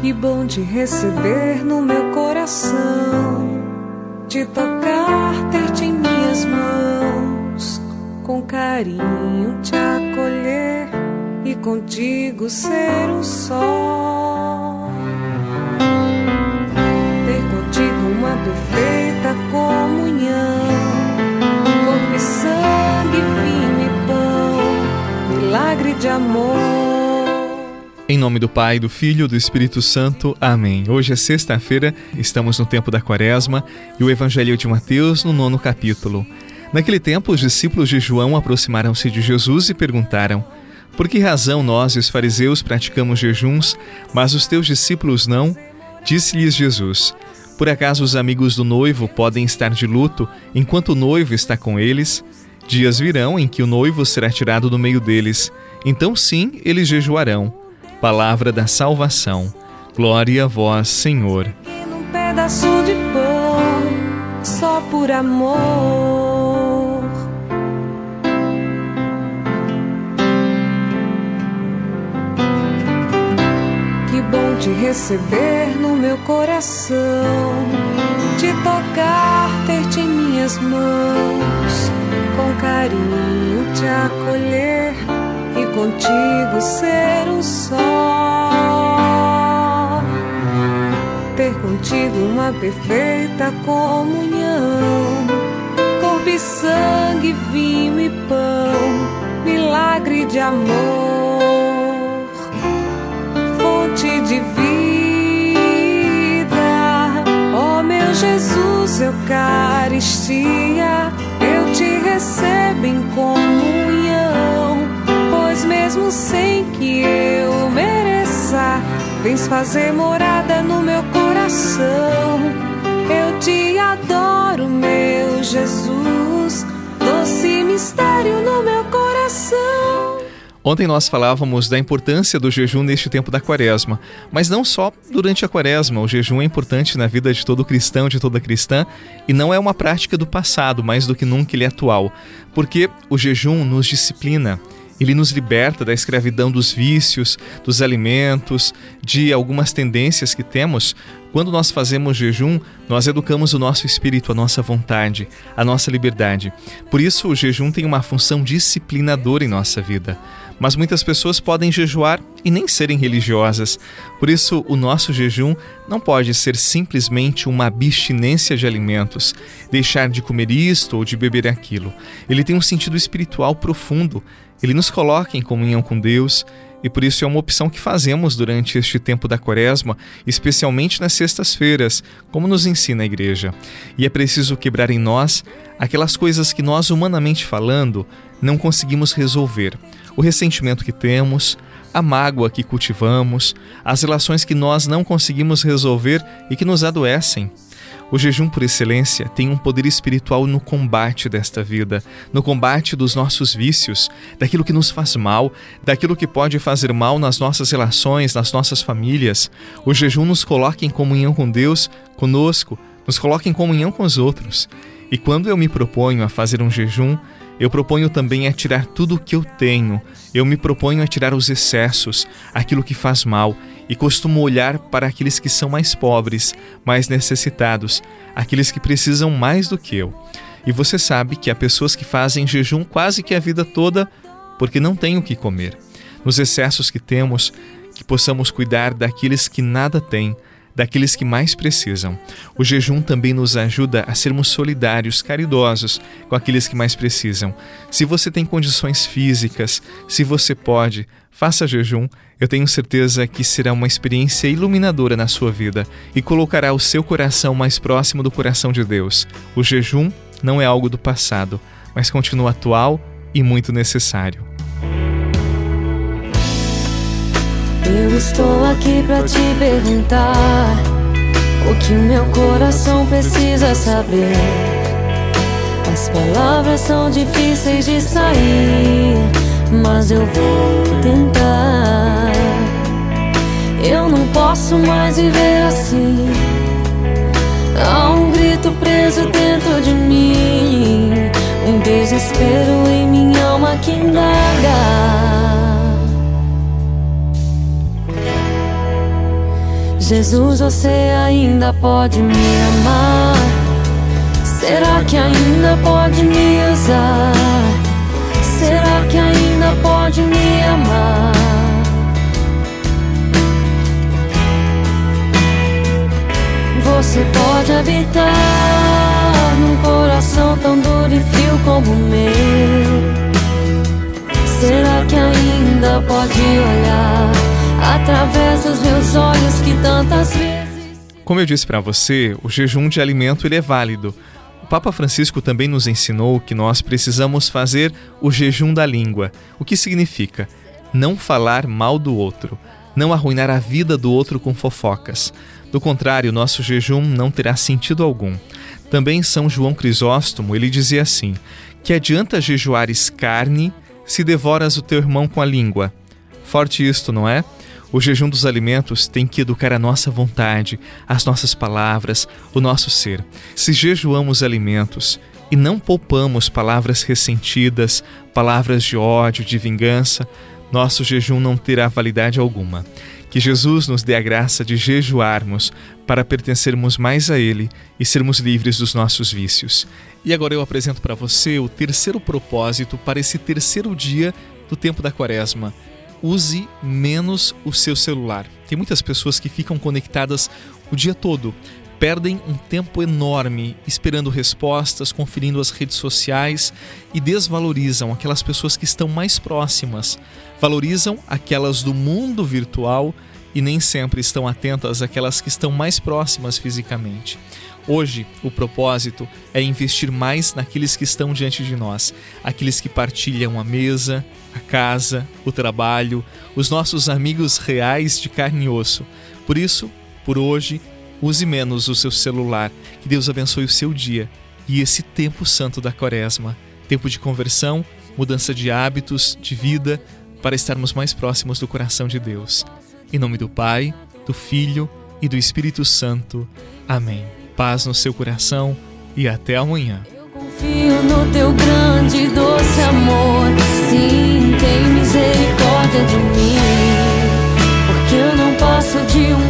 Que bom te receber no meu coração, te tocar, ter-te em minhas mãos, com carinho te acolher e contigo ser um só. Ter contigo uma perfeita comunhão, corpo e sangue, vinho e pão, milagre de amor em nome do Pai, do Filho e do Espírito Santo. Amém. Hoje é sexta-feira, estamos no tempo da Quaresma e o Evangelho de Mateus no nono capítulo. Naquele tempo, os discípulos de João aproximaram-se de Jesus e perguntaram: Por que razão nós e os fariseus praticamos jejuns, mas os teus discípulos não? Disse-lhes Jesus: Por acaso os amigos do noivo podem estar de luto enquanto o noivo está com eles? Dias virão em que o noivo será tirado do meio deles. Então, sim, eles jejuarão. Palavra da salvação. Glória a vós, Senhor. num pedaço de pão, só por amor. Que bom te receber no meu coração, te tocar, ter-te em minhas mãos, com carinho te acolher contigo ser um só. Ter contigo uma perfeita comunhão, corpo e sangue, vinho e pão, milagre de amor, fonte de vida. Oh, meu Jesus, Eucaristia, eu te recebo em comunhão mesmo sem que eu mereça. Vens fazer morada no meu coração. Eu te adoro, meu Jesus. Doce mistério no meu coração. Ontem nós falávamos da importância do jejum neste tempo da quaresma, mas não só durante a quaresma. O jejum é importante na vida de todo cristão, de toda cristã, e não é uma prática do passado, mais do que nunca ele é atual, porque o jejum nos disciplina. Ele nos liberta da escravidão dos vícios, dos alimentos, de algumas tendências que temos. Quando nós fazemos jejum, nós educamos o nosso espírito, a nossa vontade, a nossa liberdade. Por isso, o jejum tem uma função disciplinadora em nossa vida. Mas muitas pessoas podem jejuar e nem serem religiosas. Por isso, o nosso jejum não pode ser simplesmente uma abstinência de alimentos, deixar de comer isto ou de beber aquilo. Ele tem um sentido espiritual profundo ele nos coloca em comunhão com Deus e por isso é uma opção que fazemos durante este tempo da Quaresma, especialmente nas sextas-feiras, como nos ensina a igreja. E é preciso quebrar em nós aquelas coisas que nós, humanamente falando, não conseguimos resolver. O ressentimento que temos, a mágoa que cultivamos, as relações que nós não conseguimos resolver e que nos adoecem. O jejum por excelência tem um poder espiritual no combate desta vida, no combate dos nossos vícios, daquilo que nos faz mal, daquilo que pode fazer mal nas nossas relações, nas nossas famílias. O jejum nos coloca em comunhão com Deus, conosco, nos coloca em comunhão com os outros. E quando eu me proponho a fazer um jejum, eu proponho também a tirar tudo o que eu tenho. Eu me proponho a tirar os excessos, aquilo que faz mal, e costumo olhar para aqueles que são mais pobres, mais necessitados, aqueles que precisam mais do que eu. E você sabe que há pessoas que fazem jejum quase que a vida toda porque não têm o que comer. Nos excessos que temos, que possamos cuidar daqueles que nada têm, daqueles que mais precisam. O jejum também nos ajuda a sermos solidários, caridosos com aqueles que mais precisam. Se você tem condições físicas, se você pode, faça jejum. Eu tenho certeza que será uma experiência iluminadora na sua vida e colocará o seu coração mais próximo do coração de Deus. O jejum não é algo do passado, mas continua atual e muito necessário. Eu estou aqui pra te perguntar o que o meu coração precisa saber. As palavras são difíceis de sair, mas eu vou tentar. Eu não posso mais viver assim. Há um grito preso dentro de mim, um desespero em minha alma que indaga. Jesus, você ainda pode me amar? Será que ainda pode me usar? Será que ainda pode me amar? Você pode habitar num coração tão duro e frio como o meu. Será que ainda pode olhar através dos meus olhos que tantas vezes. Como eu disse para você, o jejum de alimento ele é válido. O Papa Francisco também nos ensinou que nós precisamos fazer o jejum da língua, o que significa não falar mal do outro, não arruinar a vida do outro com fofocas. Do contrário, nosso jejum não terá sentido algum. Também São João Crisóstomo, ele dizia assim: que adianta jejuares carne se devoras o teu irmão com a língua. Forte isto, não é? O jejum dos alimentos tem que educar a nossa vontade, as nossas palavras, o nosso ser. Se jejuamos alimentos e não poupamos palavras ressentidas, palavras de ódio, de vingança, nosso jejum não terá validade alguma. Que Jesus nos dê a graça de jejuarmos para pertencermos mais a Ele e sermos livres dos nossos vícios. E agora eu apresento para você o terceiro propósito para esse terceiro dia do tempo da Quaresma. Use menos o seu celular. Tem muitas pessoas que ficam conectadas o dia todo, perdem um tempo enorme esperando respostas, conferindo as redes sociais e desvalorizam aquelas pessoas que estão mais próximas valorizam aquelas do mundo virtual e nem sempre estão atentas àquelas que estão mais próximas fisicamente. Hoje, o propósito é investir mais naqueles que estão diante de nós, aqueles que partilham a mesa, a casa, o trabalho, os nossos amigos reais de carne e osso. Por isso, por hoje, use menos o seu celular. Que Deus abençoe o seu dia e esse tempo santo da Quaresma tempo de conversão, mudança de hábitos, de vida para estarmos mais próximos do coração de Deus. Em nome do Pai, do Filho e do Espírito Santo. Amém. Paz no seu coração e até amanhã. Eu confio no teu grande doce amor. Sim, tem misericórdia de mim. Porque eu não passo de um